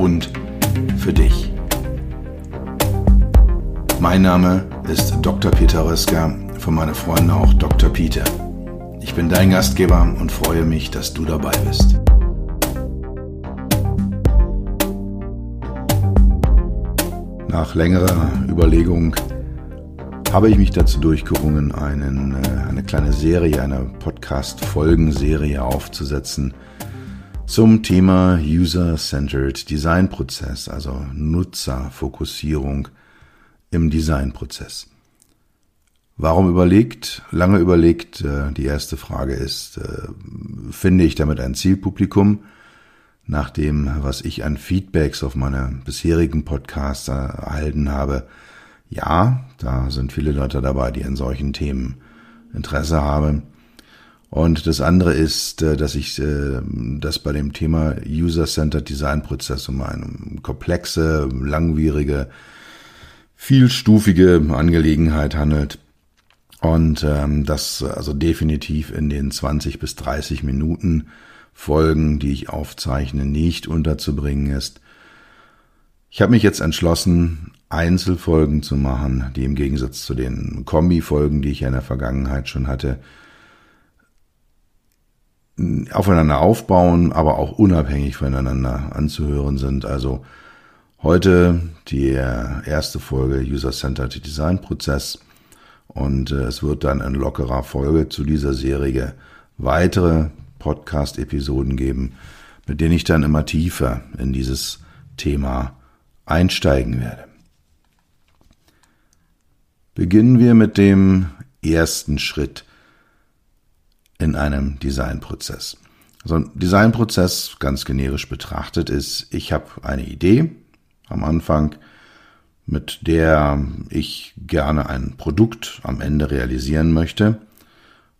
und für dich. Mein Name ist Dr. Peter Röska, von meinen Freunden auch Dr. Peter. Ich bin dein Gastgeber und freue mich, dass du dabei bist. Nach längerer Überlegung habe ich mich dazu durchgerungen, einen, äh, eine kleine Serie, eine Podcast-Folgenserie aufzusetzen zum Thema User-Centered Design-Prozess, also Nutzerfokussierung im Designprozess. Warum überlegt? Lange überlegt. Äh, die erste Frage ist, äh, finde ich damit ein Zielpublikum? Nach dem, was ich an Feedbacks auf meine bisherigen Podcasts erhalten habe, ja, da sind viele Leute dabei, die an solchen Themen Interesse haben. Und das andere ist, äh, dass ich äh, dass bei dem Thema User-Centered Design Prozess um eine komplexe, langwierige, vielstufige Angelegenheit handelt. Und ähm, das also definitiv in den 20 bis 30 Minuten Folgen, die ich aufzeichne, nicht unterzubringen ist. Ich habe mich jetzt entschlossen, Einzelfolgen zu machen, die im Gegensatz zu den Kombi-Folgen, die ich ja in der Vergangenheit schon hatte, aufeinander aufbauen, aber auch unabhängig voneinander anzuhören sind. Also heute die erste Folge User-Centered Design Prozess und äh, es wird dann in lockerer Folge zu dieser Serie weitere Podcast-Episoden geben, mit denen ich dann immer tiefer in dieses Thema einsteigen werde. Beginnen wir mit dem ersten Schritt in einem Designprozess. Also ein Designprozess ganz generisch betrachtet ist, ich habe eine Idee am Anfang, mit der ich gerne ein Produkt am Ende realisieren möchte.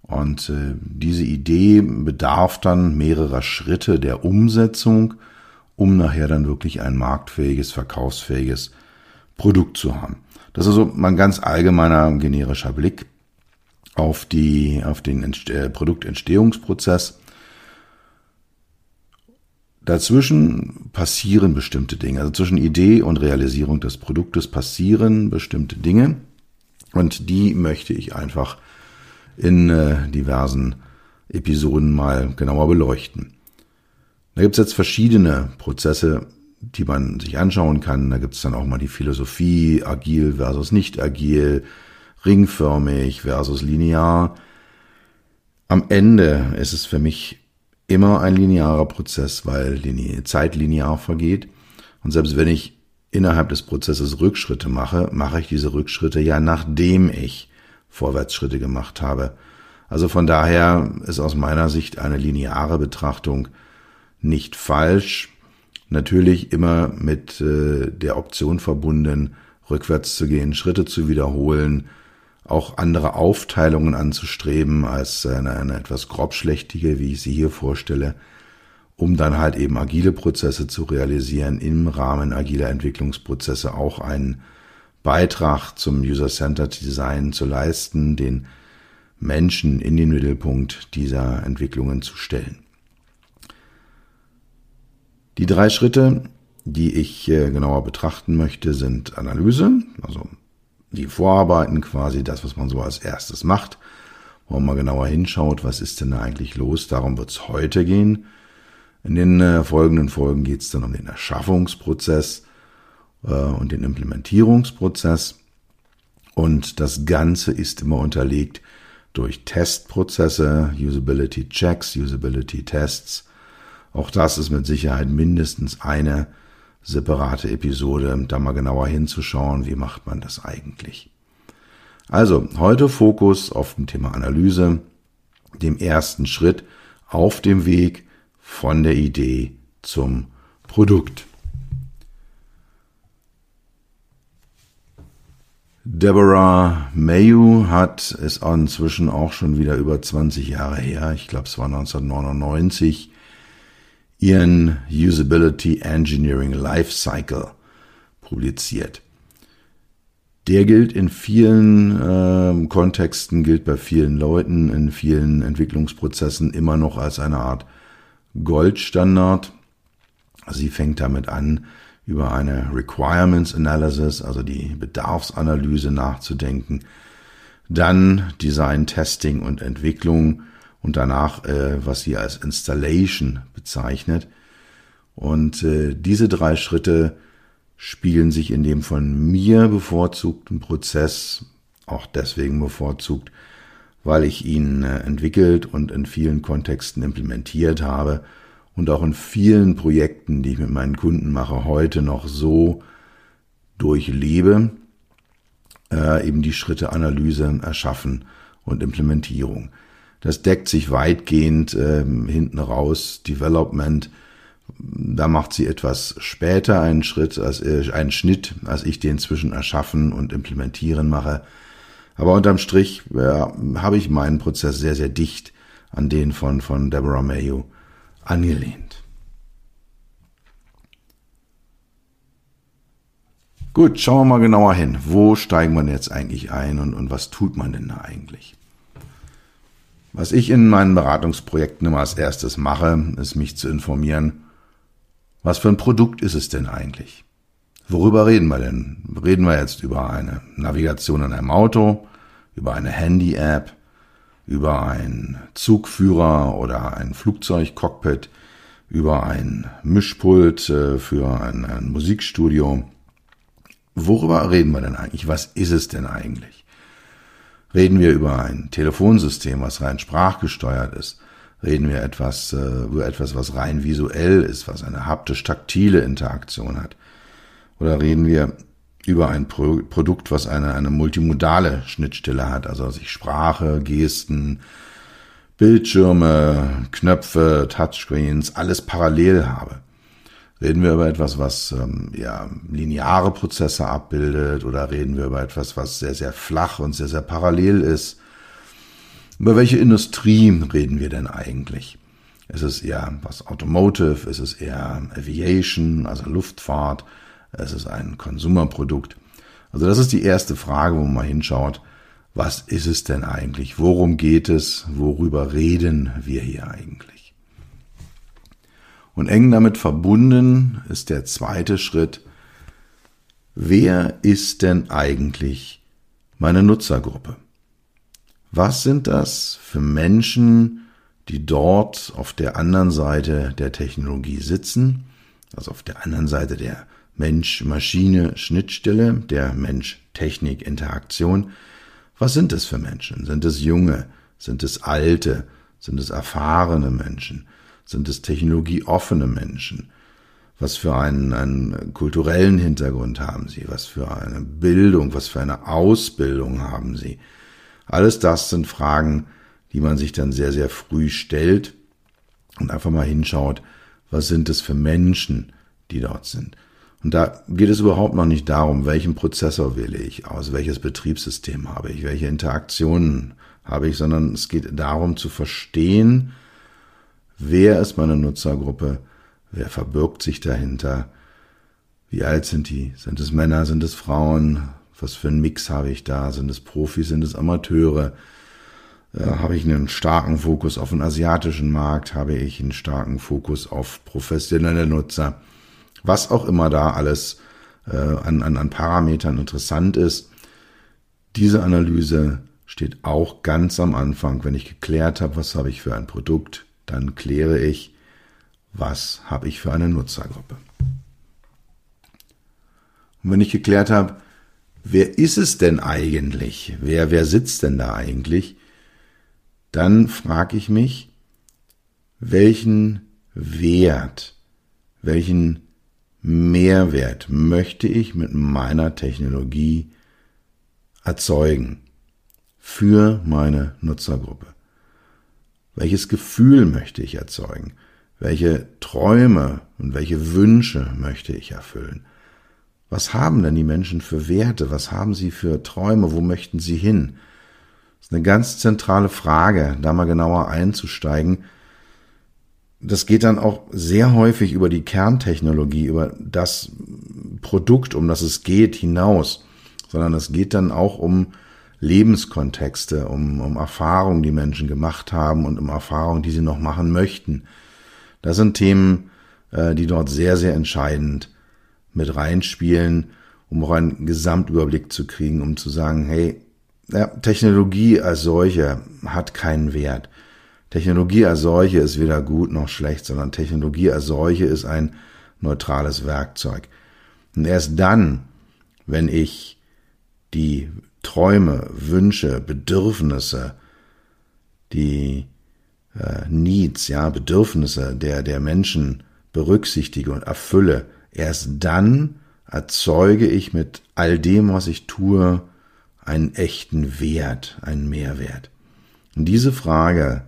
Und äh, diese Idee bedarf dann mehrerer Schritte der Umsetzung, um nachher dann wirklich ein marktfähiges, verkaufsfähiges Produkt zu haben. Das ist also mein ganz allgemeiner generischer Blick auf die, auf den äh, Produktentstehungsprozess. Dazwischen passieren bestimmte Dinge. Also zwischen Idee und Realisierung des Produktes passieren bestimmte Dinge. Und die möchte ich einfach in äh, diversen Episoden mal genauer beleuchten. Da gibt es jetzt verschiedene Prozesse, die man sich anschauen kann. Da gibt es dann auch mal die Philosophie, agil versus nicht agil, ringförmig versus linear. Am Ende ist es für mich immer ein linearer Prozess, weil Zeit linear vergeht. Und selbst wenn ich innerhalb des Prozesses Rückschritte mache, mache ich diese Rückschritte ja nachdem ich Vorwärtsschritte gemacht habe. Also von daher ist aus meiner Sicht eine lineare Betrachtung nicht falsch, Natürlich immer mit äh, der Option verbunden, rückwärts zu gehen, Schritte zu wiederholen, auch andere Aufteilungen anzustreben als eine, eine etwas grobschlächtige, wie ich sie hier vorstelle, um dann halt eben agile Prozesse zu realisieren, im Rahmen agiler Entwicklungsprozesse auch einen Beitrag zum User-Centered Design zu leisten, den Menschen in den Mittelpunkt dieser Entwicklungen zu stellen. Die drei Schritte, die ich äh, genauer betrachten möchte, sind Analyse, also die Vorarbeiten quasi, das, was man so als erstes macht, wo man mal genauer hinschaut, was ist denn da eigentlich los. Darum wird es heute gehen. In den äh, folgenden Folgen geht es dann um den Erschaffungsprozess äh, und den Implementierungsprozess. Und das Ganze ist immer unterlegt durch Testprozesse, Usability Checks, Usability Tests, auch das ist mit Sicherheit mindestens eine separate Episode, da mal genauer hinzuschauen, wie macht man das eigentlich. Also, heute Fokus auf dem Thema Analyse, dem ersten Schritt auf dem Weg von der Idee zum Produkt. Deborah Mayu hat, es inzwischen auch schon wieder über 20 Jahre her, ich glaube es war 1999, ihren Usability Engineering Lifecycle publiziert. Der gilt in vielen äh, Kontexten, gilt bei vielen Leuten, in vielen Entwicklungsprozessen immer noch als eine Art Goldstandard. Sie fängt damit an, über eine Requirements Analysis, also die Bedarfsanalyse nachzudenken, dann Design, Testing und Entwicklung und danach, äh, was sie als Installation bezeichnet. Und äh, diese drei Schritte spiegeln sich in dem von mir bevorzugten Prozess auch deswegen bevorzugt, weil ich ihn äh, entwickelt und in vielen Kontexten implementiert habe und auch in vielen Projekten, die ich mit meinen Kunden mache, heute noch so durchlebe, äh, eben die Schritte Analyse, Erschaffen und Implementierung. Das deckt sich weitgehend äh, hinten raus. Development, da macht sie etwas später einen Schritt, als äh, einen Schnitt, als ich den zwischen Erschaffen und Implementieren mache. Aber unterm Strich äh, habe ich meinen Prozess sehr, sehr dicht an den von, von Deborah Mayo angelehnt. Gut, schauen wir mal genauer hin. Wo steigen wir jetzt eigentlich ein und, und was tut man denn da eigentlich? Was ich in meinen Beratungsprojekten immer als erstes mache, ist mich zu informieren, was für ein Produkt ist es denn eigentlich? Worüber reden wir denn? Reden wir jetzt über eine Navigation in einem Auto, über eine Handy-App, über einen Zugführer oder ein Flugzeugcockpit, über ein Mischpult äh, für ein, ein Musikstudio. Worüber reden wir denn eigentlich? Was ist es denn eigentlich? Reden wir über ein Telefonsystem, was rein sprachgesteuert ist? Reden wir etwas, äh, über etwas, was rein visuell ist, was eine haptisch-taktile Interaktion hat? Oder reden wir über ein Pro Produkt, was eine, eine multimodale Schnittstelle hat, also dass ich Sprache, Gesten, Bildschirme, Knöpfe, Touchscreens, alles parallel habe. Reden wir über etwas, was ähm, ja, lineare Prozesse abbildet oder reden wir über etwas, was sehr, sehr flach und sehr, sehr parallel ist? Über welche Industrie reden wir denn eigentlich? Ist es eher was Automotive? Ist es eher Aviation, also Luftfahrt? es ist ein Konsumerprodukt. Also das ist die erste Frage, wo man mal hinschaut, was ist es denn eigentlich? Worum geht es? Worüber reden wir hier eigentlich? Und eng damit verbunden ist der zweite Schritt, wer ist denn eigentlich meine Nutzergruppe? Was sind das für Menschen, die dort auf der anderen Seite der Technologie sitzen, also auf der anderen Seite der Mensch-Maschine-Schnittstelle, der Mensch-Technik-Interaktion. Was sind es für Menschen? Sind es junge? Sind es alte? Sind es erfahrene Menschen? Sind es technologieoffene Menschen? Was für einen, einen kulturellen Hintergrund haben sie? Was für eine Bildung? Was für eine Ausbildung haben sie? Alles das sind Fragen, die man sich dann sehr, sehr früh stellt und einfach mal hinschaut, was sind es für Menschen, die dort sind. Und da geht es überhaupt noch nicht darum, welchen Prozessor wähle ich aus, welches Betriebssystem habe ich, welche Interaktionen habe ich, sondern es geht darum zu verstehen, wer ist meine Nutzergruppe, wer verbirgt sich dahinter, wie alt sind die, sind es Männer, sind es Frauen, was für einen Mix habe ich da, sind es Profis, sind es Amateure, äh, habe ich einen starken Fokus auf den asiatischen Markt, habe ich einen starken Fokus auf professionelle Nutzer? Was auch immer da alles äh, an, an, an Parametern interessant ist. Diese Analyse steht auch ganz am Anfang. Wenn ich geklärt habe, was habe ich für ein Produkt, dann kläre ich, was habe ich für eine Nutzergruppe. Und wenn ich geklärt habe, wer ist es denn eigentlich? Wer, wer sitzt denn da eigentlich? Dann frage ich mich, welchen Wert, welchen Mehrwert möchte ich mit meiner Technologie erzeugen für meine Nutzergruppe? Welches Gefühl möchte ich erzeugen? Welche Träume und welche Wünsche möchte ich erfüllen? Was haben denn die Menschen für Werte? Was haben sie für Träume? Wo möchten sie hin? Das ist eine ganz zentrale Frage, da mal genauer einzusteigen. Das geht dann auch sehr häufig über die Kerntechnologie, über das Produkt, um das es geht, hinaus, sondern es geht dann auch um Lebenskontexte, um, um Erfahrungen, die Menschen gemacht haben und um Erfahrungen, die sie noch machen möchten. Das sind Themen, äh, die dort sehr, sehr entscheidend mit reinspielen, um auch einen Gesamtüberblick zu kriegen, um zu sagen, hey, ja, Technologie als solche hat keinen Wert. Technologie als solche ist weder gut noch schlecht, sondern Technologie als solche ist ein neutrales Werkzeug. Und erst dann, wenn ich die Träume, Wünsche, Bedürfnisse, die äh, Needs, ja, Bedürfnisse der, der Menschen berücksichtige und erfülle, erst dann erzeuge ich mit all dem, was ich tue, einen echten Wert, einen Mehrwert. Und diese Frage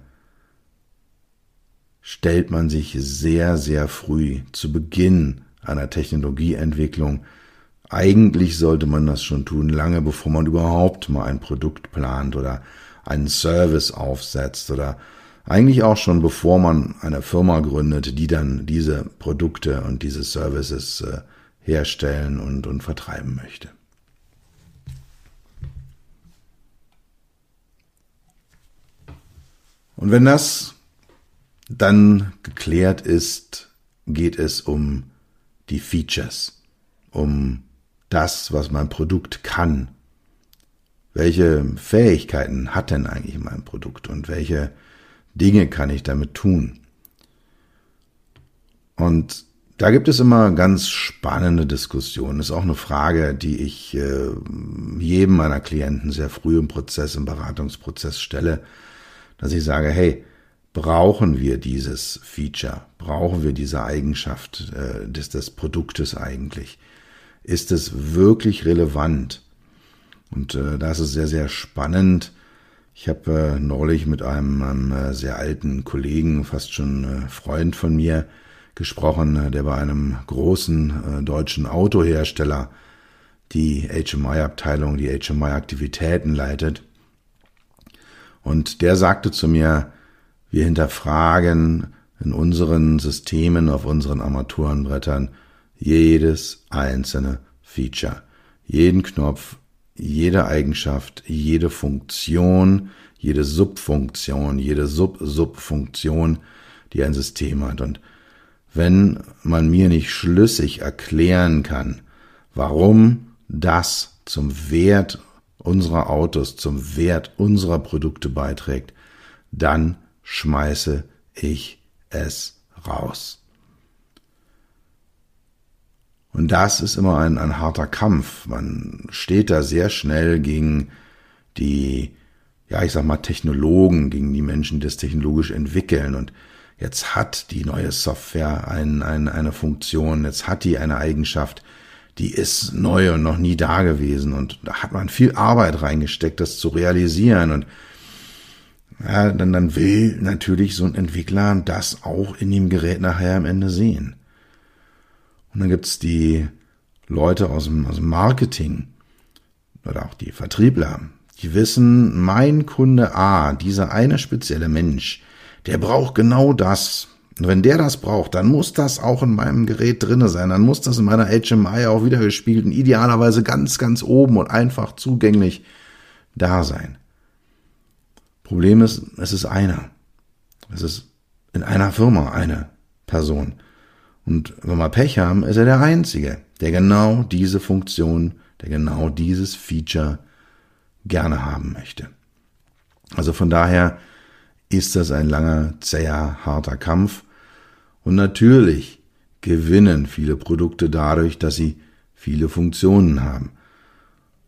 stellt man sich sehr, sehr früh zu Beginn einer Technologieentwicklung. Eigentlich sollte man das schon tun, lange bevor man überhaupt mal ein Produkt plant oder einen Service aufsetzt oder eigentlich auch schon bevor man eine Firma gründet, die dann diese Produkte und diese Services äh, herstellen und, und vertreiben möchte. Und wenn das dann geklärt ist, geht es um die Features, um das, was mein Produkt kann. Welche Fähigkeiten hat denn eigentlich mein Produkt und welche Dinge kann ich damit tun? Und da gibt es immer ganz spannende Diskussionen. Das ist auch eine Frage, die ich äh, jedem meiner Klienten sehr früh im Prozess, im Beratungsprozess stelle, dass ich sage, hey, brauchen wir dieses Feature? Brauchen wir diese Eigenschaft äh, des, des Produktes eigentlich? Ist es wirklich relevant? Und äh, da ist sehr, sehr spannend. Ich habe äh, neulich mit einem, einem äh, sehr alten Kollegen, fast schon äh, Freund von mir, gesprochen, äh, der bei einem großen äh, deutschen Autohersteller die HMI-Abteilung, die HMI-Aktivitäten leitet. Und der sagte zu mir, wir hinterfragen in unseren Systemen, auf unseren Armaturenbrettern jedes einzelne Feature, jeden Knopf, jede Eigenschaft, jede Funktion, jede Subfunktion, jede Sub-Subfunktion, die ein System hat. Und wenn man mir nicht schlüssig erklären kann, warum das zum Wert unserer Autos, zum Wert unserer Produkte beiträgt, dann schmeiße ich es raus. Und das ist immer ein, ein harter Kampf. Man steht da sehr schnell gegen die, ja, ich sag mal, Technologen, gegen die Menschen, die das technologisch entwickeln. Und jetzt hat die neue Software ein, ein, eine Funktion, jetzt hat die eine Eigenschaft, die ist neu und noch nie da gewesen. Und da hat man viel Arbeit reingesteckt, das zu realisieren. Und ja, dann, dann will natürlich so ein Entwickler das auch in dem Gerät nachher am Ende sehen. Und dann gibt's die Leute aus dem, aus dem Marketing oder auch die Vertriebler, die wissen, mein Kunde A, dieser eine spezielle Mensch, der braucht genau das. Und wenn der das braucht, dann muss das auch in meinem Gerät drinne sein. Dann muss das in meiner HMI auch wieder gespielt und idealerweise ganz, ganz oben und einfach zugänglich da sein. Problem ist, es ist einer. Es ist in einer Firma eine Person. Und wenn wir Pech haben, ist er der Einzige, der genau diese Funktion, der genau dieses Feature gerne haben möchte. Also von daher ist das ein langer, zäher, harter Kampf. Und natürlich gewinnen viele Produkte dadurch, dass sie viele Funktionen haben.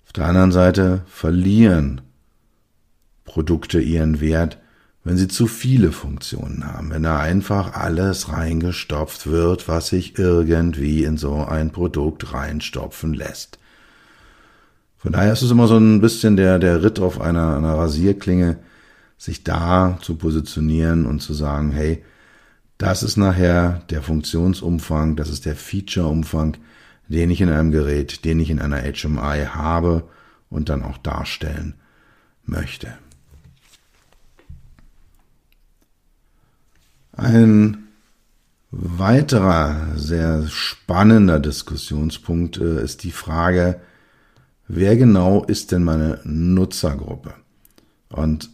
Auf der anderen Seite verlieren Produkte ihren Wert, wenn sie zu viele Funktionen haben, wenn da einfach alles reingestopft wird, was sich irgendwie in so ein Produkt reinstopfen lässt. Von daher ist es immer so ein bisschen der, der Ritt auf einer, einer Rasierklinge, sich da zu positionieren und zu sagen, hey, das ist nachher der Funktionsumfang, das ist der Featureumfang, den ich in einem Gerät, den ich in einer HMI habe und dann auch darstellen möchte. Ein weiterer sehr spannender Diskussionspunkt äh, ist die Frage, wer genau ist denn meine Nutzergruppe? Und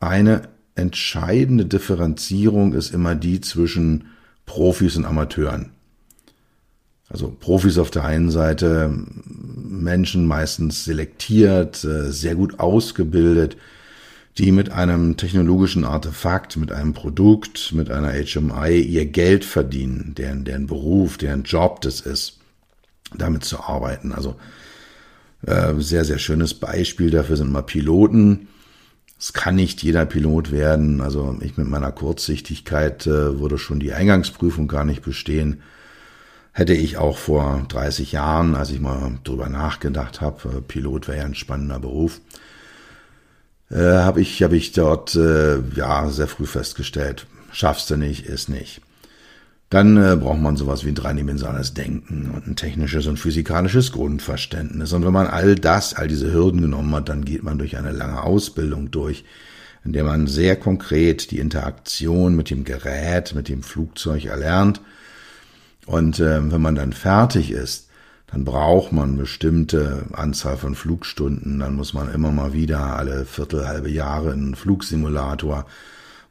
eine entscheidende Differenzierung ist immer die zwischen Profis und Amateuren. Also Profis auf der einen Seite, Menschen meistens selektiert, äh, sehr gut ausgebildet, die mit einem technologischen Artefakt, mit einem Produkt, mit einer HMI ihr Geld verdienen, deren, deren Beruf, deren Job das ist, damit zu arbeiten. Also äh, sehr, sehr schönes Beispiel dafür sind mal Piloten. Es kann nicht jeder Pilot werden. Also ich mit meiner Kurzsichtigkeit äh, würde schon die Eingangsprüfung gar nicht bestehen. Hätte ich auch vor 30 Jahren, als ich mal drüber nachgedacht habe, äh, Pilot wäre ja ein spannender Beruf äh, habe ich, hab ich dort äh, ja sehr früh festgestellt, schaffst du nicht, ist nicht. Dann äh, braucht man sowas wie ein dreidimensionales Denken und ein technisches und physikalisches Grundverständnis. Und wenn man all das, all diese Hürden genommen hat, dann geht man durch eine lange Ausbildung durch, in der man sehr konkret die Interaktion mit dem Gerät, mit dem Flugzeug erlernt. Und äh, wenn man dann fertig ist, dann braucht man bestimmte Anzahl von Flugstunden, dann muss man immer mal wieder alle Viertel, halbe Jahre in einen Flugsimulator,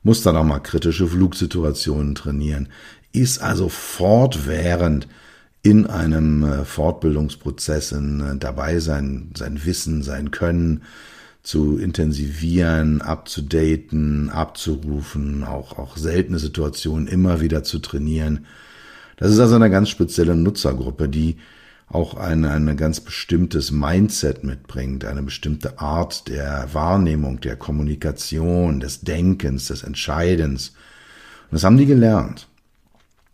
muss dann auch mal kritische Flugsituationen trainieren, ist also fortwährend in einem äh, Fortbildungsprozess in, äh, dabei sein, sein Wissen, sein Können zu intensivieren, abzudaten, abzurufen, auch, auch seltene Situationen immer wieder zu trainieren. Das ist also eine ganz spezielle Nutzergruppe, die auch ein, ein ganz bestimmtes Mindset mitbringt, eine bestimmte Art der Wahrnehmung, der Kommunikation, des Denkens, des Entscheidens. Und das haben die gelernt.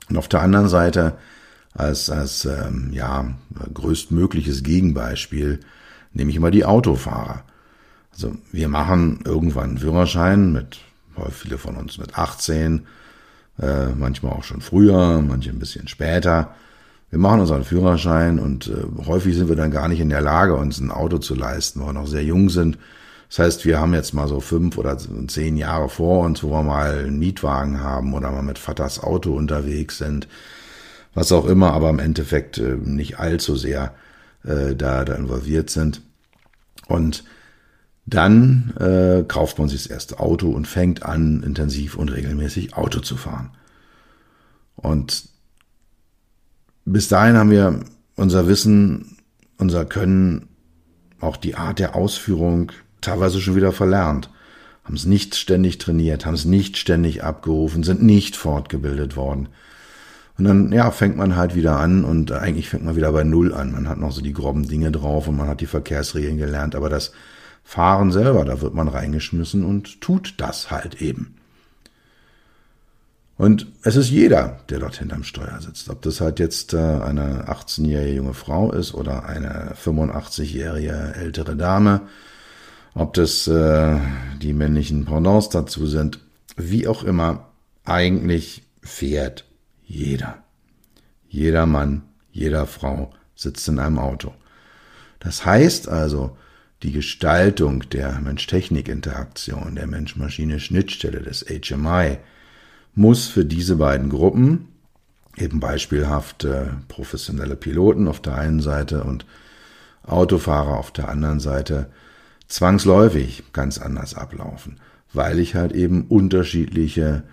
Und auf der anderen Seite als, als ähm, ja, größtmögliches Gegenbeispiel nehme ich immer die Autofahrer. Also wir machen irgendwann einen Führerschein mit, viele von uns mit 18, äh, manchmal auch schon früher, manche ein bisschen später. Wir machen unseren Führerschein und äh, häufig sind wir dann gar nicht in der Lage, uns ein Auto zu leisten, weil wir noch sehr jung sind. Das heißt, wir haben jetzt mal so fünf oder zehn Jahre vor uns, wo wir mal einen Mietwagen haben oder mal mit Vaters Auto unterwegs sind, was auch immer, aber im Endeffekt äh, nicht allzu sehr äh, da, da involviert sind. Und dann äh, kauft man sich das erste Auto und fängt an, intensiv und regelmäßig Auto zu fahren. Und bis dahin haben wir unser Wissen, unser Können, auch die Art der Ausführung teilweise schon wieder verlernt, haben es nicht ständig trainiert, haben es nicht ständig abgerufen, sind nicht fortgebildet worden. Und dann, ja, fängt man halt wieder an und eigentlich fängt man wieder bei Null an. Man hat noch so die groben Dinge drauf und man hat die Verkehrsregeln gelernt, aber das Fahren selber, da wird man reingeschmissen und tut das halt eben. Und es ist jeder, der dort hinterm Steuer sitzt. Ob das halt jetzt äh, eine 18-jährige junge Frau ist oder eine 85-jährige ältere Dame, ob das äh, die männlichen Pendants dazu sind, wie auch immer, eigentlich fährt jeder. Jeder Mann, jeder Frau sitzt in einem Auto. Das heißt also, die Gestaltung der Mensch-Technik-Interaktion, der Mensch-Maschine-Schnittstelle des HMI, muss für diese beiden Gruppen, eben beispielhaft äh, professionelle Piloten auf der einen Seite und Autofahrer auf der anderen Seite, zwangsläufig ganz anders ablaufen, weil ich halt eben unterschiedliche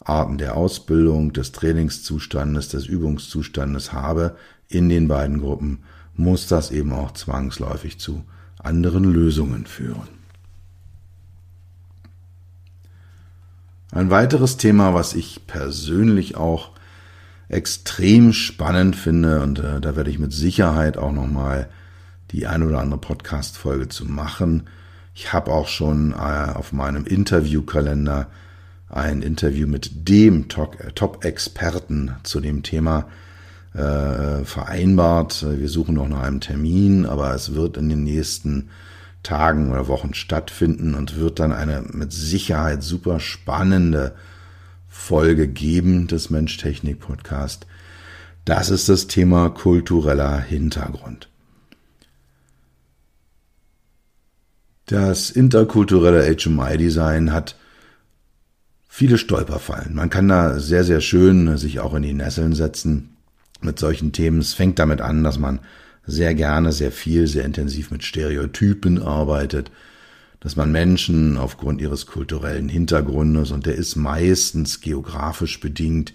Arten der Ausbildung, des Trainingszustandes, des Übungszustandes habe in den beiden Gruppen, muss das eben auch zwangsläufig zu anderen Lösungen führen. Ein weiteres Thema, was ich persönlich auch extrem spannend finde, und äh, da werde ich mit Sicherheit auch nochmal die ein oder andere Podcast-Folge zu machen. Ich habe auch schon äh, auf meinem Interviewkalender ein Interview mit dem äh, Top-Experten zu dem Thema äh, vereinbart. Wir suchen noch nach einem Termin, aber es wird in den nächsten Tagen oder Wochen stattfinden und wird dann eine mit Sicherheit super spannende Folge geben des Mensch-Technik-Podcast. Das ist das Thema kultureller Hintergrund. Das interkulturelle HMI-Design hat viele Stolperfallen. Man kann da sehr, sehr schön sich auch in die Nesseln setzen mit solchen Themen. Es fängt damit an, dass man sehr gerne, sehr viel, sehr intensiv mit Stereotypen arbeitet, dass man Menschen aufgrund ihres kulturellen Hintergrundes, und der ist meistens geografisch bedingt,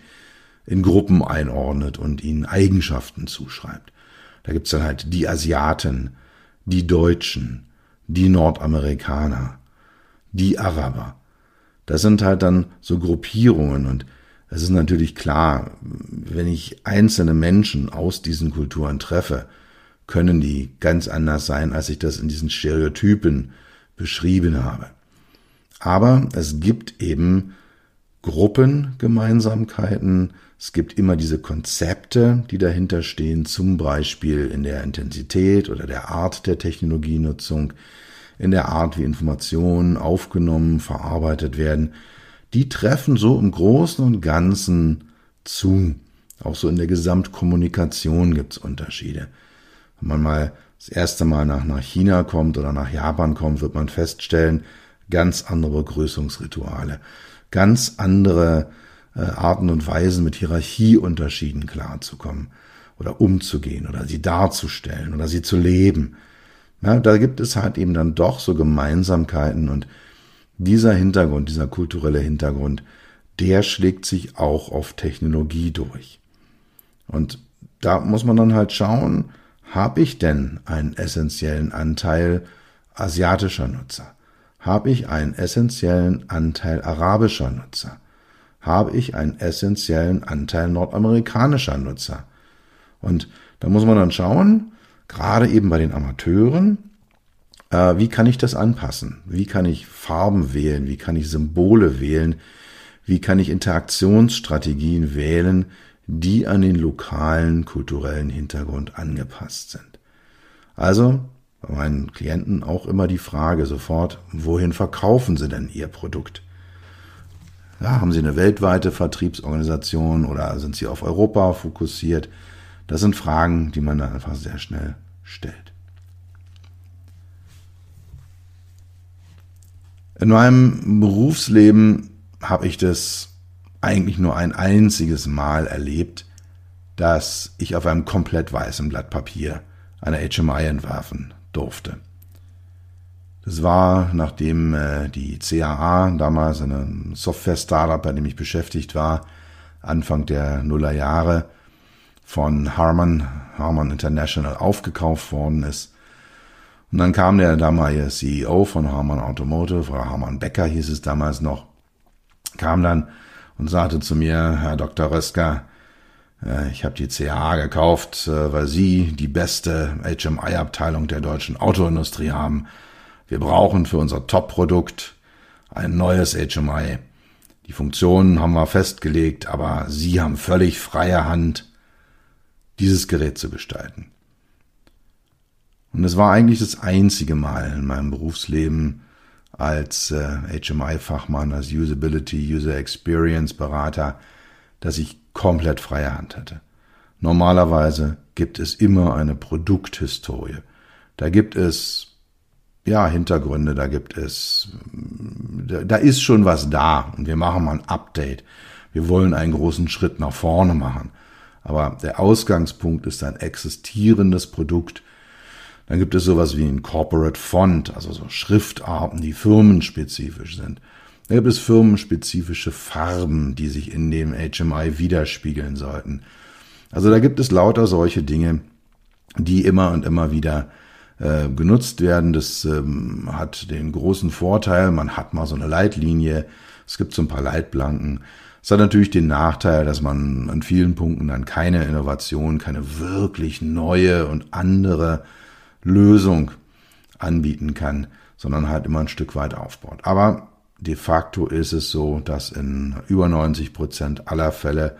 in Gruppen einordnet und ihnen Eigenschaften zuschreibt. Da gibt's dann halt die Asiaten, die Deutschen, die Nordamerikaner, die Araber. Das sind halt dann so Gruppierungen und es ist natürlich klar, wenn ich einzelne Menschen aus diesen Kulturen treffe, können die ganz anders sein, als ich das in diesen Stereotypen beschrieben habe. Aber es gibt eben Gruppengemeinsamkeiten, es gibt immer diese Konzepte, die dahinter stehen, zum Beispiel in der Intensität oder der Art der Technologienutzung, in der Art, wie Informationen aufgenommen, verarbeitet werden. Die treffen so im Großen und Ganzen zu. Auch so in der Gesamtkommunikation gibt es Unterschiede. Wenn man mal das erste Mal nach, nach China kommt oder nach Japan kommt, wird man feststellen, ganz andere Begrüßungsrituale, ganz andere äh, Arten und Weisen mit Hierarchieunterschieden klarzukommen oder umzugehen oder sie darzustellen oder sie zu leben. Ja, da gibt es halt eben dann doch so Gemeinsamkeiten und dieser Hintergrund, dieser kulturelle Hintergrund, der schlägt sich auch auf Technologie durch. Und da muss man dann halt schauen, habe ich denn einen essentiellen Anteil asiatischer Nutzer? Habe ich einen essentiellen Anteil arabischer Nutzer? Habe ich einen essentiellen Anteil nordamerikanischer Nutzer? Und da muss man dann schauen, gerade eben bei den Amateuren, äh, wie kann ich das anpassen? Wie kann ich Farben wählen? Wie kann ich Symbole wählen? Wie kann ich Interaktionsstrategien wählen, die an den lokalen kulturellen Hintergrund angepasst sind. Also bei meinen Klienten auch immer die Frage sofort, wohin verkaufen sie denn ihr Produkt? Ja, haben sie eine weltweite Vertriebsorganisation oder sind sie auf Europa fokussiert? Das sind Fragen, die man dann einfach sehr schnell stellt. In meinem Berufsleben habe ich das eigentlich nur ein einziges Mal erlebt, dass ich auf einem komplett weißen Blatt Papier eine HMI entwerfen durfte. Das war, nachdem äh, die CAA, damals eine Software-Startup, bei dem ich beschäftigt war, Anfang der Nullerjahre von Harman, Harman International aufgekauft worden ist. Und dann kam der damalige CEO von Harman Automotive, oder Harman Becker hieß es damals noch, kam dann und sagte zu mir, Herr Dr. Röska, äh, ich habe die CA gekauft, äh, weil Sie die beste HMI-Abteilung der deutschen Autoindustrie haben. Wir brauchen für unser Top-Produkt ein neues HMI. Die Funktionen haben wir festgelegt, aber Sie haben völlig freie Hand, dieses Gerät zu gestalten. Und es war eigentlich das einzige Mal in meinem Berufsleben, als äh, HMI-Fachmann, als Usability, User Experience Berater, dass ich komplett freie Hand hatte. Normalerweise gibt es immer eine Produkthistorie. Da gibt es ja Hintergründe, da gibt es da, da ist schon was da und wir machen mal ein Update. Wir wollen einen großen Schritt nach vorne machen. Aber der Ausgangspunkt ist ein existierendes Produkt, dann gibt es sowas wie ein Corporate Font, also so Schriftarten, die firmenspezifisch sind. Da gibt es firmenspezifische Farben, die sich in dem HMI widerspiegeln sollten. Also da gibt es lauter solche Dinge, die immer und immer wieder äh, genutzt werden. Das ähm, hat den großen Vorteil, man hat mal so eine Leitlinie, es gibt so ein paar Leitplanken. Es hat natürlich den Nachteil, dass man an vielen Punkten dann keine Innovation, keine wirklich neue und andere Lösung anbieten kann, sondern halt immer ein Stück weit aufbaut. Aber de facto ist es so, dass in über 90 Prozent aller Fälle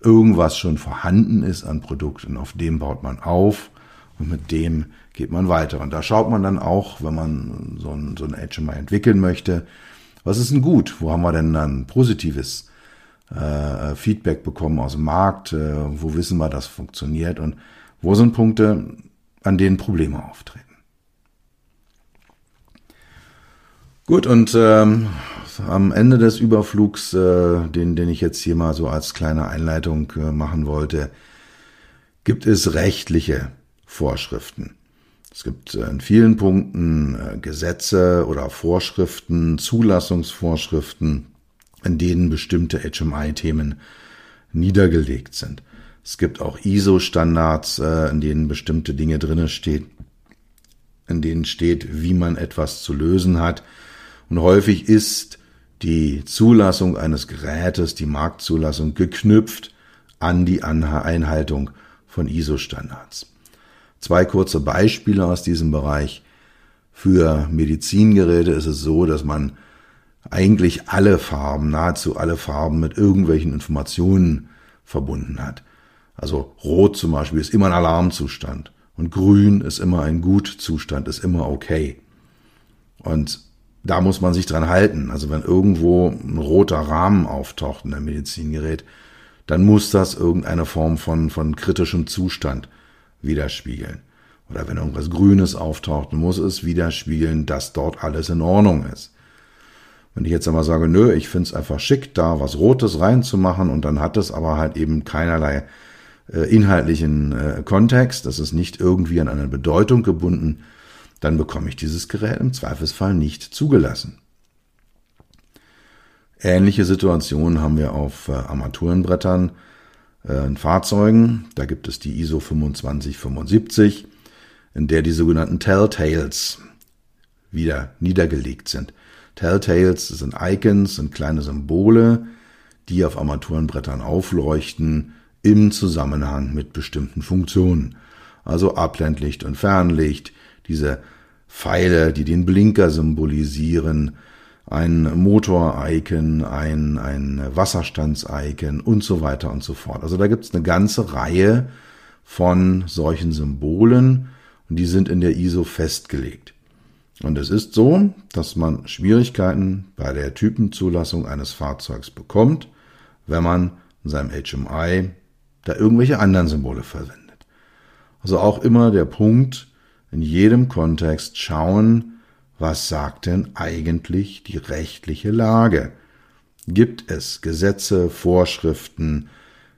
irgendwas schon vorhanden ist an Produkten, auf dem baut man auf und mit dem geht man weiter. Und da schaut man dann auch, wenn man so ein, so ein HMI entwickeln möchte, was ist denn gut? Wo haben wir denn dann positives äh, Feedback bekommen aus dem Markt, äh, wo wissen wir, das funktioniert und wo sind Punkte, an denen Probleme auftreten. Gut, und ähm, am Ende des Überflugs, äh, den, den ich jetzt hier mal so als kleine Einleitung äh, machen wollte, gibt es rechtliche Vorschriften. Es gibt äh, in vielen Punkten äh, Gesetze oder Vorschriften, Zulassungsvorschriften, in denen bestimmte HMI-Themen niedergelegt sind. Es gibt auch ISO-Standards, äh, in denen bestimmte Dinge drinne stehen, in denen steht, wie man etwas zu lösen hat. Und häufig ist die Zulassung eines Gerätes, die Marktzulassung, geknüpft an die Einhaltung von ISO-Standards. Zwei kurze Beispiele aus diesem Bereich. Für Medizingeräte ist es so, dass man eigentlich alle Farben, nahezu alle Farben mit irgendwelchen Informationen verbunden hat. Also Rot zum Beispiel ist immer ein Alarmzustand und Grün ist immer ein Gutzustand, ist immer okay. Und da muss man sich dran halten. Also wenn irgendwo ein roter Rahmen auftaucht in einem Medizingerät, dann muss das irgendeine Form von, von kritischem Zustand widerspiegeln. Oder wenn irgendwas Grünes auftaucht, muss es widerspiegeln, dass dort alles in Ordnung ist. Wenn ich jetzt einmal sage, nö, ich find's einfach schick, da was Rotes reinzumachen und dann hat es aber halt eben keinerlei inhaltlichen äh, Kontext, das ist nicht irgendwie an eine Bedeutung gebunden, dann bekomme ich dieses Gerät im Zweifelsfall nicht zugelassen. Ähnliche Situationen haben wir auf äh, Armaturenbrettern äh, in Fahrzeugen. Da gibt es die ISO 2575, in der die sogenannten Telltales wieder niedergelegt sind. Telltales sind Icons, sind kleine Symbole, die auf Armaturenbrettern aufleuchten im Zusammenhang mit bestimmten Funktionen. Also Abblendlicht und Fernlicht, diese Pfeile, die den Blinker symbolisieren, ein Motor-Icon, ein, ein Wasserstands-Icon und so weiter und so fort. Also da gibt es eine ganze Reihe von solchen Symbolen und die sind in der ISO festgelegt. Und es ist so, dass man Schwierigkeiten bei der Typenzulassung eines Fahrzeugs bekommt, wenn man in seinem HMI da irgendwelche anderen Symbole verwendet. Also auch immer der Punkt, in jedem Kontext schauen, was sagt denn eigentlich die rechtliche Lage? Gibt es Gesetze, Vorschriften,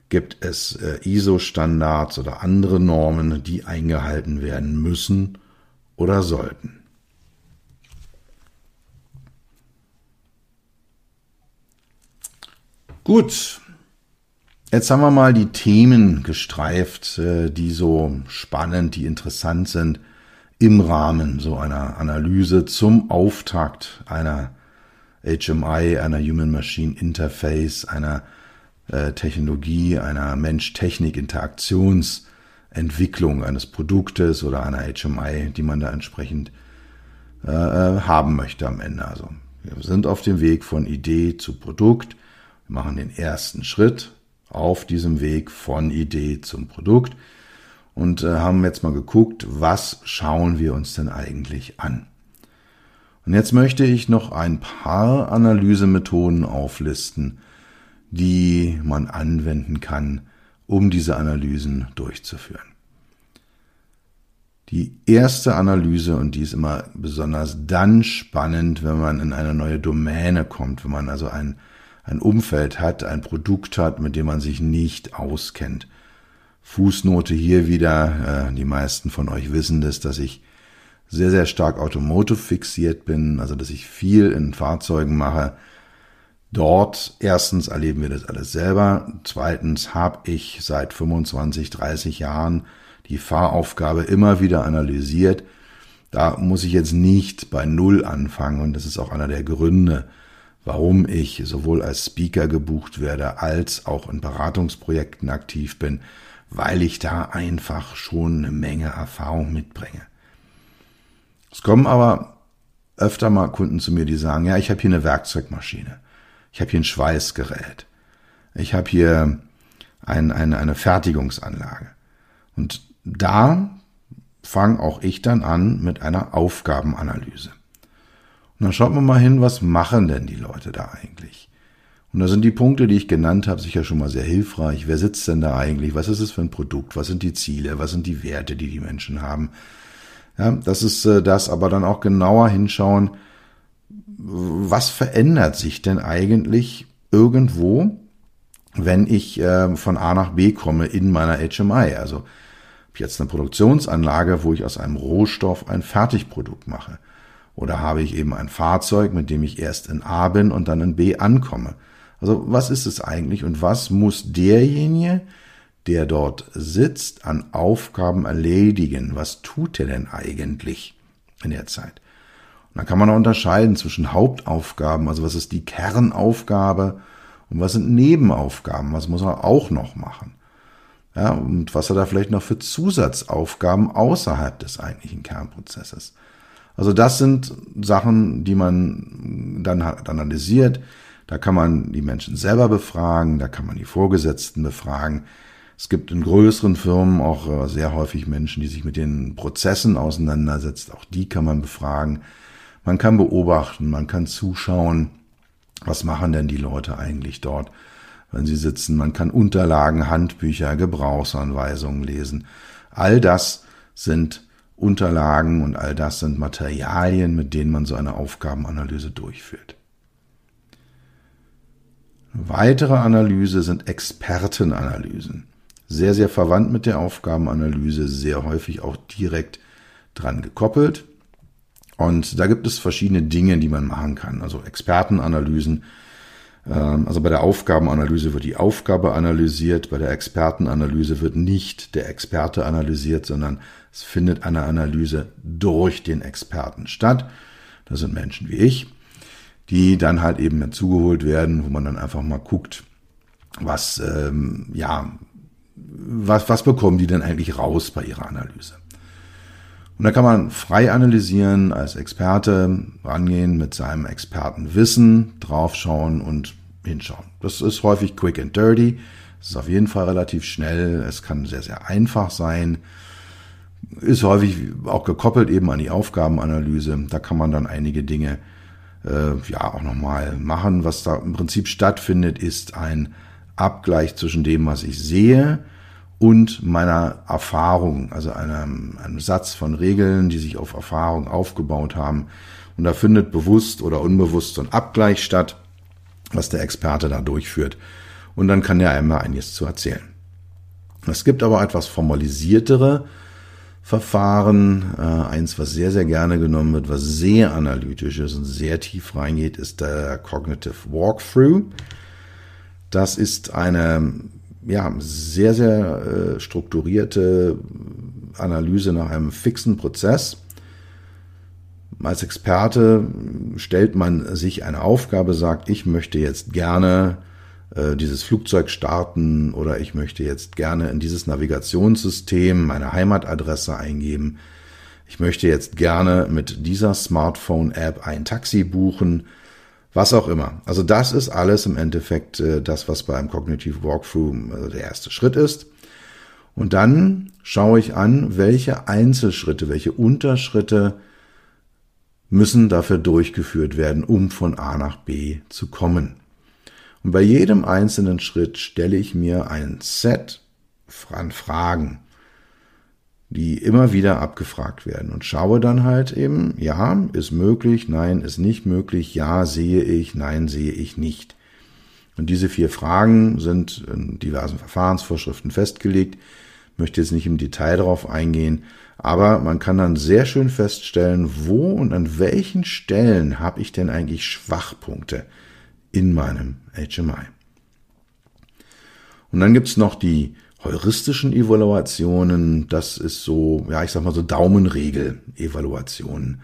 gibt es äh, ISO-Standards oder andere Normen, die eingehalten werden müssen oder sollten? Gut, jetzt haben wir mal die Themen gestreift, äh, die so spannend, die interessant sind im Rahmen so einer Analyse zum Auftakt einer HMI, einer Human Machine Interface, einer äh, Technologie, einer Mensch-Technik-Interaktionsentwicklung eines Produktes oder einer HMI, die man da entsprechend äh, äh, haben möchte am Ende. Also wir sind auf dem Weg von Idee zu Produkt, wir machen den ersten Schritt auf diesem Weg von Idee zum Produkt und äh, haben jetzt mal geguckt, was schauen wir uns denn eigentlich an. Und jetzt möchte ich noch ein paar Analysemethoden auflisten, die man anwenden kann, um diese Analysen durchzuführen. Die erste Analyse, und die ist immer besonders dann spannend, wenn man in eine neue Domäne kommt, wenn man also ein, ein Umfeld hat, ein Produkt hat, mit dem man sich nicht auskennt. Fußnote hier wieder. Äh, die meisten von euch wissen das, dass ich sehr, sehr stark automotive fixiert bin, also dass ich viel in Fahrzeugen mache. Dort erstens erleben wir das alles selber. Zweitens habe ich seit 25, 30 Jahren die Fahraufgabe immer wieder analysiert. Da muss ich jetzt nicht bei Null anfangen und das ist auch einer der Gründe, warum ich sowohl als Speaker gebucht werde als auch in Beratungsprojekten aktiv bin weil ich da einfach schon eine Menge Erfahrung mitbringe. Es kommen aber öfter mal Kunden zu mir, die sagen, ja, ich habe hier eine Werkzeugmaschine, ich habe hier ein Schweißgerät, ich habe hier ein, eine, eine Fertigungsanlage. Und da fange auch ich dann an mit einer Aufgabenanalyse. Und dann schaut man mal hin, was machen denn die Leute da eigentlich? Und da sind die Punkte, die ich genannt habe, sicher schon mal sehr hilfreich. Wer sitzt denn da eigentlich? Was ist es für ein Produkt? Was sind die Ziele? Was sind die Werte, die die Menschen haben? Ja, das ist äh, das, aber dann auch genauer hinschauen, was verändert sich denn eigentlich irgendwo, wenn ich äh, von A nach B komme in meiner HMI? Also jetzt eine Produktionsanlage, wo ich aus einem Rohstoff ein Fertigprodukt mache. Oder habe ich eben ein Fahrzeug, mit dem ich erst in A bin und dann in B ankomme? Also was ist es eigentlich und was muss derjenige, der dort sitzt, an Aufgaben erledigen? Was tut er denn eigentlich in der Zeit? Und dann kann man auch unterscheiden zwischen Hauptaufgaben, also was ist die Kernaufgabe und was sind Nebenaufgaben, was muss er auch noch machen? Ja, und was hat er vielleicht noch für Zusatzaufgaben außerhalb des eigentlichen Kernprozesses? Also das sind Sachen, die man dann analysiert. Da kann man die Menschen selber befragen, da kann man die Vorgesetzten befragen. Es gibt in größeren Firmen auch äh, sehr häufig Menschen, die sich mit den Prozessen auseinandersetzen. Auch die kann man befragen. Man kann beobachten, man kann zuschauen, was machen denn die Leute eigentlich dort, wenn sie sitzen. Man kann Unterlagen, Handbücher, Gebrauchsanweisungen lesen. All das sind Unterlagen und all das sind Materialien, mit denen man so eine Aufgabenanalyse durchführt. Weitere Analyse sind Expertenanalysen. Sehr, sehr verwandt mit der Aufgabenanalyse, sehr häufig auch direkt dran gekoppelt. Und da gibt es verschiedene Dinge, die man machen kann. Also Expertenanalysen. Ähm, also bei der Aufgabenanalyse wird die Aufgabe analysiert, bei der Expertenanalyse wird nicht der Experte analysiert, sondern es findet eine Analyse durch den Experten statt. Das sind Menschen wie ich, die dann halt eben dazugeholt werden, wo man dann einfach mal guckt, was, ähm, ja, was, was bekommen die denn eigentlich raus bei ihrer Analyse? Und da kann man frei analysieren, als Experte rangehen, mit seinem Expertenwissen draufschauen und hinschauen. Das ist häufig quick and dirty. Es ist auf jeden Fall relativ schnell. Es kann sehr, sehr einfach sein. Ist häufig auch gekoppelt eben an die Aufgabenanalyse. Da kann man dann einige Dinge äh, ja auch nochmal machen. Was da im Prinzip stattfindet, ist ein Abgleich zwischen dem, was ich sehe, und meiner Erfahrung, also einem, einem Satz von Regeln, die sich auf Erfahrung aufgebaut haben. Und da findet bewusst oder unbewusst so ein Abgleich statt, was der Experte da durchführt. Und dann kann er einmal einiges zu erzählen. Es gibt aber etwas formalisiertere Verfahren. Äh, eins, was sehr, sehr gerne genommen wird, was sehr analytisch ist und sehr tief reingeht, ist der Cognitive Walkthrough. Das ist eine ja, sehr, sehr äh, strukturierte Analyse nach einem fixen Prozess. Als Experte stellt man sich eine Aufgabe, sagt, ich möchte jetzt gerne dieses Flugzeug starten oder ich möchte jetzt gerne in dieses Navigationssystem meine Heimatadresse eingeben. Ich möchte jetzt gerne mit dieser Smartphone-App ein Taxi buchen was auch immer. Also das ist alles im Endeffekt äh, das, was beim Cognitive Walkthrough äh, der erste Schritt ist. Und dann schaue ich an, welche Einzelschritte, welche Unterschritte müssen dafür durchgeführt werden, um von A nach B zu kommen. Und bei jedem einzelnen Schritt stelle ich mir ein Set an Fragen die immer wieder abgefragt werden und schaue dann halt eben, ja, ist möglich, nein, ist nicht möglich, ja, sehe ich, nein, sehe ich nicht. Und diese vier Fragen sind in diversen Verfahrensvorschriften festgelegt. Möchte jetzt nicht im Detail darauf eingehen, aber man kann dann sehr schön feststellen, wo und an welchen Stellen habe ich denn eigentlich Schwachpunkte in meinem HMI. Und dann gibt's noch die heuristischen Evaluationen, das ist so, ja, ich sag mal so Daumenregel-Evaluationen.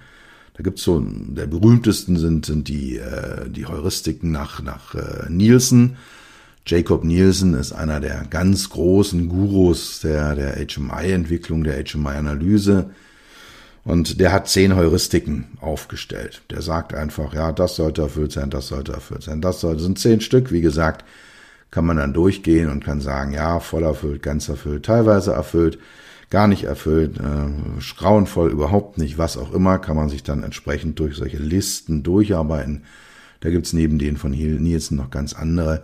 Da gibt's so, der berühmtesten sind, sind die, äh, die Heuristiken nach, nach äh, Nielsen. Jacob Nielsen ist einer der ganz großen Gurus der, der HMI-Entwicklung, der HMI-Analyse. Und der hat zehn Heuristiken aufgestellt. Der sagt einfach, ja, das sollte erfüllt sein, das sollte erfüllt sein, das sollte, sind zehn Stück, wie gesagt kann man dann durchgehen und kann sagen, ja, voll erfüllt, ganz erfüllt, teilweise erfüllt, gar nicht erfüllt, äh, grauenvoll, überhaupt nicht, was auch immer, kann man sich dann entsprechend durch solche Listen durcharbeiten. Da gibt's neben denen von Nielsen noch ganz andere,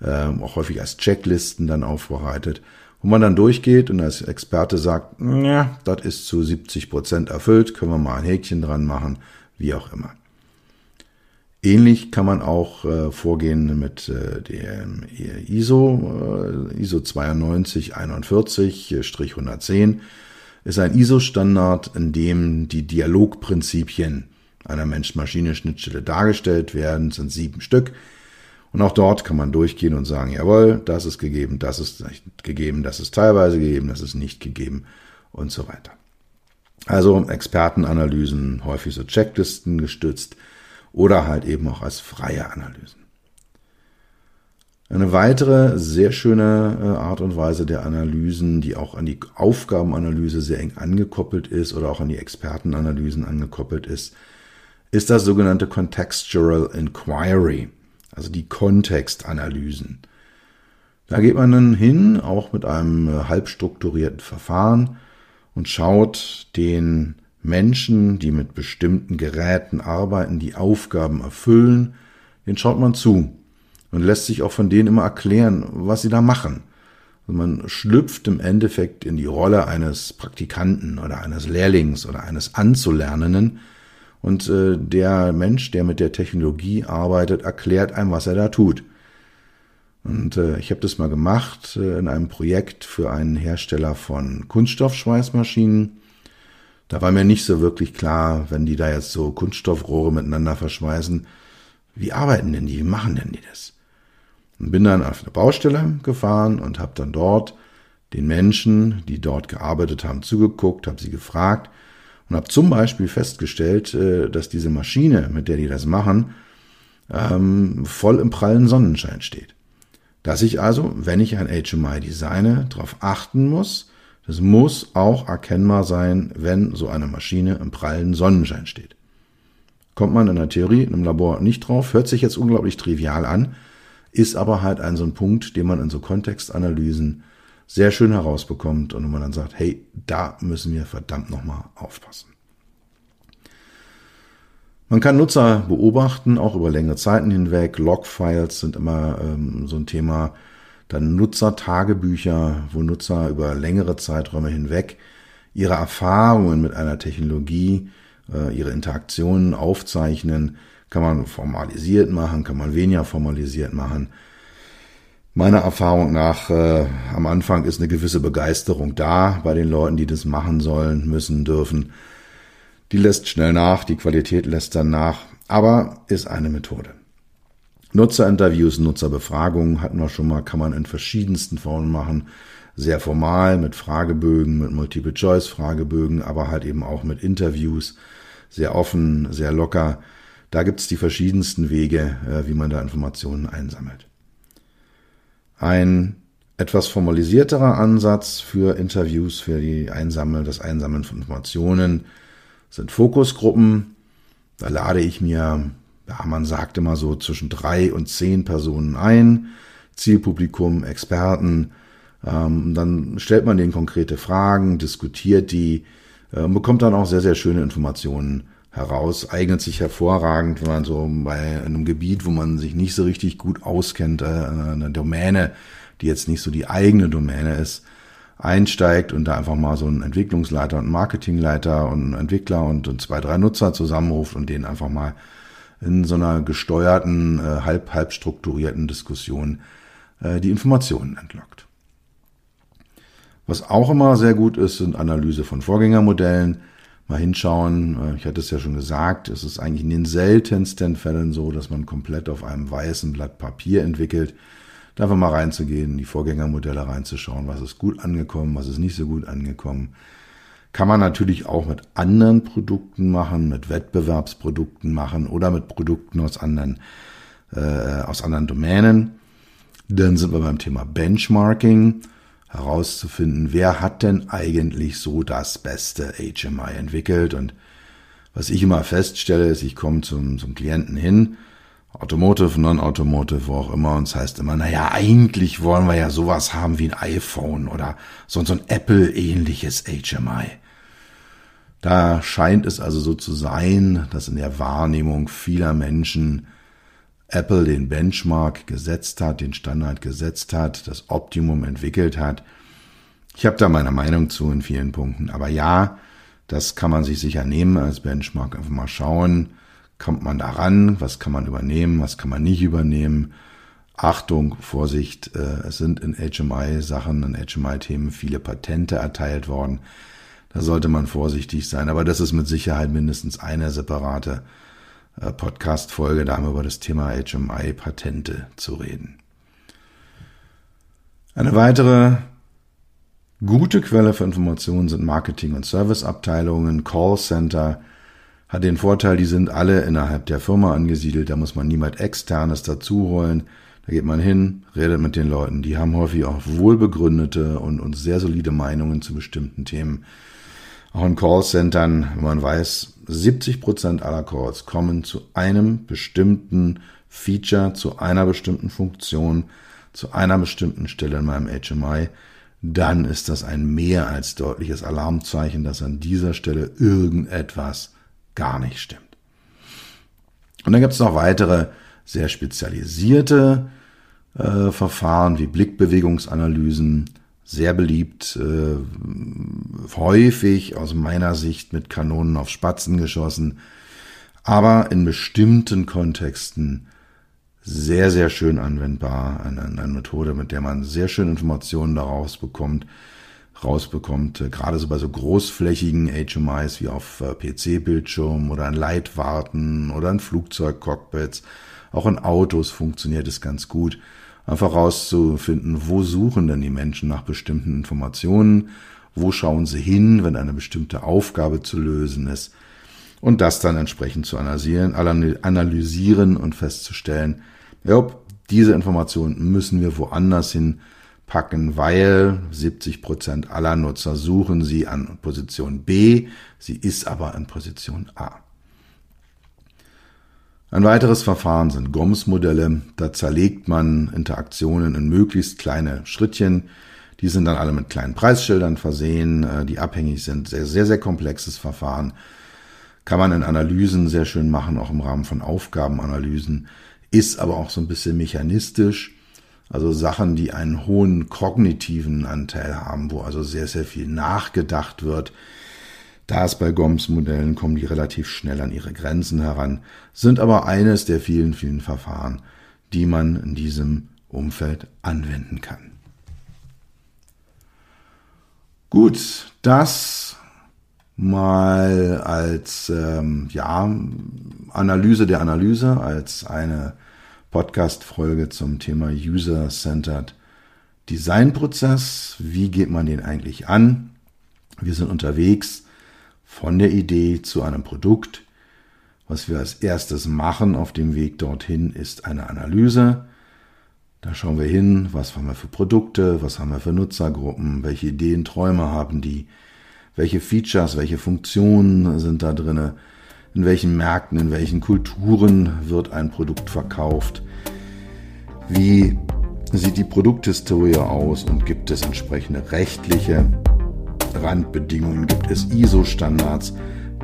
äh, auch häufig als Checklisten dann aufbereitet, wo man dann durchgeht und als Experte sagt, ja, das ist zu 70 Prozent erfüllt, können wir mal ein Häkchen dran machen, wie auch immer. Ähnlich kann man auch äh, vorgehen mit äh, dem ISO, äh, ISO 9241-110 ist ein ISO-Standard, in dem die Dialogprinzipien einer Mensch-Maschine-Schnittstelle dargestellt werden, das sind sieben Stück. Und auch dort kann man durchgehen und sagen, jawohl, das ist gegeben, das ist nicht gegeben, das ist teilweise gegeben, das ist nicht gegeben und so weiter. Also Expertenanalysen, häufig so Checklisten gestützt oder halt eben auch als freie Analysen. Eine weitere sehr schöne äh, Art und Weise der Analysen, die auch an die Aufgabenanalyse sehr eng angekoppelt ist oder auch an die Expertenanalysen angekoppelt ist, ist das sogenannte Contextual Inquiry, also die Kontextanalysen. Da geht man dann hin, auch mit einem äh, halb strukturierten Verfahren und schaut den Menschen, die mit bestimmten Geräten arbeiten, die Aufgaben erfüllen, den schaut man zu und lässt sich auch von denen immer erklären, was sie da machen. Also man schlüpft im Endeffekt in die Rolle eines Praktikanten oder eines Lehrlings oder eines Anzulernenden und äh, der Mensch, der mit der Technologie arbeitet, erklärt einem, was er da tut. Und äh, ich habe das mal gemacht äh, in einem Projekt für einen Hersteller von Kunststoffschweißmaschinen. Da war mir nicht so wirklich klar, wenn die da jetzt so Kunststoffrohre miteinander verschweißen, wie arbeiten denn die, wie machen denn die das? Und bin dann auf eine Baustelle gefahren und habe dann dort den Menschen, die dort gearbeitet haben, zugeguckt, habe sie gefragt und habe zum Beispiel festgestellt, äh, dass diese Maschine, mit der die das machen, ähm, voll im prallen Sonnenschein steht. Dass ich also, wenn ich ein HMI designe, darauf achten muss, das muss auch erkennbar sein, wenn so eine Maschine im prallen Sonnenschein steht. Kommt man in der Theorie, in einem Labor nicht drauf, hört sich jetzt unglaublich trivial an, ist aber halt ein so ein Punkt, den man in so Kontextanalysen sehr schön herausbekommt und man dann sagt, hey, da müssen wir verdammt nochmal aufpassen. Man kann Nutzer beobachten, auch über längere Zeiten hinweg. Logfiles sind immer ähm, so ein Thema. Dann Nutzertagebücher, wo Nutzer über längere Zeiträume hinweg ihre Erfahrungen mit einer Technologie, äh, ihre Interaktionen aufzeichnen. Kann man formalisiert machen, kann man weniger formalisiert machen. Meiner Erfahrung nach, äh, am Anfang ist eine gewisse Begeisterung da bei den Leuten, die das machen sollen, müssen, dürfen. Die lässt schnell nach, die Qualität lässt dann nach, aber ist eine Methode. Nutzerinterviews, Nutzerbefragungen hatten wir schon mal, kann man in verschiedensten Formen machen. Sehr formal mit Fragebögen, mit Multiple-Choice-Fragebögen, aber halt eben auch mit Interviews. Sehr offen, sehr locker. Da gibt's die verschiedensten Wege, äh, wie man da Informationen einsammelt. Ein etwas formalisierterer Ansatz für Interviews, für die Einsammeln, das Einsammeln von Informationen sind Fokusgruppen. Da lade ich mir ja, man sagt immer so zwischen drei und zehn Personen ein, Zielpublikum, Experten. Ähm, dann stellt man denen konkrete Fragen, diskutiert die, äh, bekommt dann auch sehr, sehr schöne Informationen heraus. Eignet sich hervorragend, wenn man so bei einem Gebiet, wo man sich nicht so richtig gut auskennt, äh, eine Domäne, die jetzt nicht so die eigene Domäne ist, einsteigt und da einfach mal so einen Entwicklungsleiter und Marketingleiter und einen Entwickler und, zwei, drei Nutzer zusammenruft und denen einfach mal in so einer gesteuerten, äh, halb, halb strukturierten Diskussion äh, die Informationen entlockt. Was auch immer sehr gut ist, sind Analyse von Vorgängermodellen. Mal hinschauen, ich hatte es ja schon gesagt, es ist eigentlich in den seltensten Fällen so, dass man komplett auf einem weißen Blatt Papier entwickelt. Da einfach mal reinzugehen, die Vorgängermodelle reinzuschauen, was ist gut angekommen, was ist nicht so gut angekommen kann man natürlich auch mit anderen Produkten machen, mit Wettbewerbsprodukten machen oder mit Produkten aus anderen, äh, aus anderen Domänen. Dann sind wir beim Thema Benchmarking, herauszufinden, wer hat denn eigentlich so das beste HMI entwickelt. Und was ich immer feststelle, ist, ich komme zum, zum Klienten hin, Automotive, Non-Automotive, wo auch immer, und es heißt immer, naja, eigentlich wollen wir ja sowas haben wie ein iPhone oder so, so ein Apple-ähnliches HMI. Da scheint es also so zu sein, dass in der Wahrnehmung vieler Menschen Apple den Benchmark gesetzt hat, den Standard gesetzt hat, das Optimum entwickelt hat. Ich habe da meine Meinung zu in vielen Punkten. Aber ja, das kann man sich sicher nehmen als Benchmark. Einfach mal schauen, kommt man da ran, was kann man übernehmen, was kann man nicht übernehmen. Achtung, Vorsicht, äh, es sind in HMI-Sachen, in HMI-Themen viele Patente erteilt worden. Da sollte man vorsichtig sein. Aber das ist mit Sicherheit mindestens eine separate Podcast-Folge, da haben wir über das Thema HMI-Patente zu reden. Eine weitere gute Quelle für Informationen sind Marketing- und Serviceabteilungen, Callcenter, hat den Vorteil, die sind alle innerhalb der Firma angesiedelt, da muss man niemand externes dazu holen. Da geht man hin, redet mit den Leuten, die haben häufig auch wohlbegründete und, und sehr solide Meinungen zu bestimmten Themen. Auch in Callcentern, man weiß, 70 Prozent aller Calls kommen zu einem bestimmten Feature, zu einer bestimmten Funktion, zu einer bestimmten Stelle in meinem HMI, dann ist das ein mehr als deutliches Alarmzeichen, dass an dieser Stelle irgendetwas gar nicht stimmt. Und dann gibt es noch weitere sehr spezialisierte äh, Verfahren wie Blickbewegungsanalysen, sehr beliebt, äh, häufig aus meiner Sicht mit Kanonen auf Spatzen geschossen, aber in bestimmten Kontexten sehr, sehr schön anwendbar. Eine, eine Methode, mit der man sehr schön Informationen daraus bekommt, rausbekommt, äh, gerade so bei so großflächigen HMIs wie auf äh, PC-Bildschirmen oder an Leitwarten oder an Flugzeugcockpits. Auch in Autos funktioniert es ganz gut einfach rauszufinden, wo suchen denn die Menschen nach bestimmten Informationen, wo schauen sie hin, wenn eine bestimmte Aufgabe zu lösen ist und das dann entsprechend zu analysieren, analysieren und festzustellen, ja, diese Informationen müssen wir woanders hin packen, weil 70 Prozent aller Nutzer suchen sie an Position B, sie ist aber an Position A. Ein weiteres Verfahren sind GOMS-Modelle. Da zerlegt man Interaktionen in möglichst kleine Schrittchen. Die sind dann alle mit kleinen Preisschildern versehen, äh, die abhängig sind. Sehr, sehr, sehr komplexes Verfahren. Kann man in Analysen sehr schön machen, auch im Rahmen von Aufgabenanalysen. Ist aber auch so ein bisschen mechanistisch. Also Sachen, die einen hohen kognitiven Anteil haben, wo also sehr, sehr viel nachgedacht wird, da es bei GOMS-Modellen kommen die relativ schnell an ihre Grenzen heran, sind aber eines der vielen, vielen Verfahren, die man in diesem Umfeld anwenden kann. Gut, das mal als ähm, ja, Analyse der Analyse, als eine Podcast-Folge zum Thema User-Centered Design-Prozess. Wie geht man den eigentlich an? Wir sind unterwegs von der Idee zu einem Produkt. Was wir als erstes machen auf dem Weg dorthin ist eine Analyse. Da schauen wir hin, was haben wir für Produkte, was haben wir für Nutzergruppen, welche Ideen, Träume haben die, welche Features, welche Funktionen sind da drinne, in welchen Märkten, in welchen Kulturen wird ein Produkt verkauft, wie sieht die Produkthistorie aus und gibt es entsprechende rechtliche Randbedingungen gibt es ISO-Standards,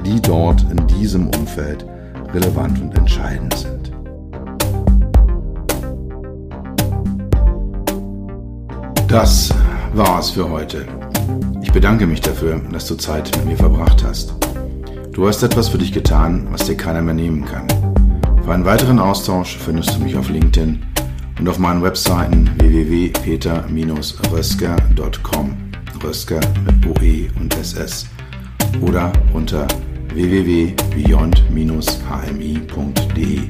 die dort in diesem Umfeld relevant und entscheidend sind. Das war es für heute. Ich bedanke mich dafür, dass du Zeit mit mir verbracht hast. Du hast etwas für dich getan, was dir keiner mehr nehmen kann. Für einen weiteren Austausch findest du mich auf LinkedIn und auf meinen Webseiten www.peter-rösker.com. Rösker mit OE und SS oder unter www.beyond-hmi.de.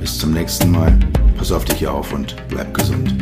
Bis zum nächsten Mal. Pass auf dich auf und bleib gesund.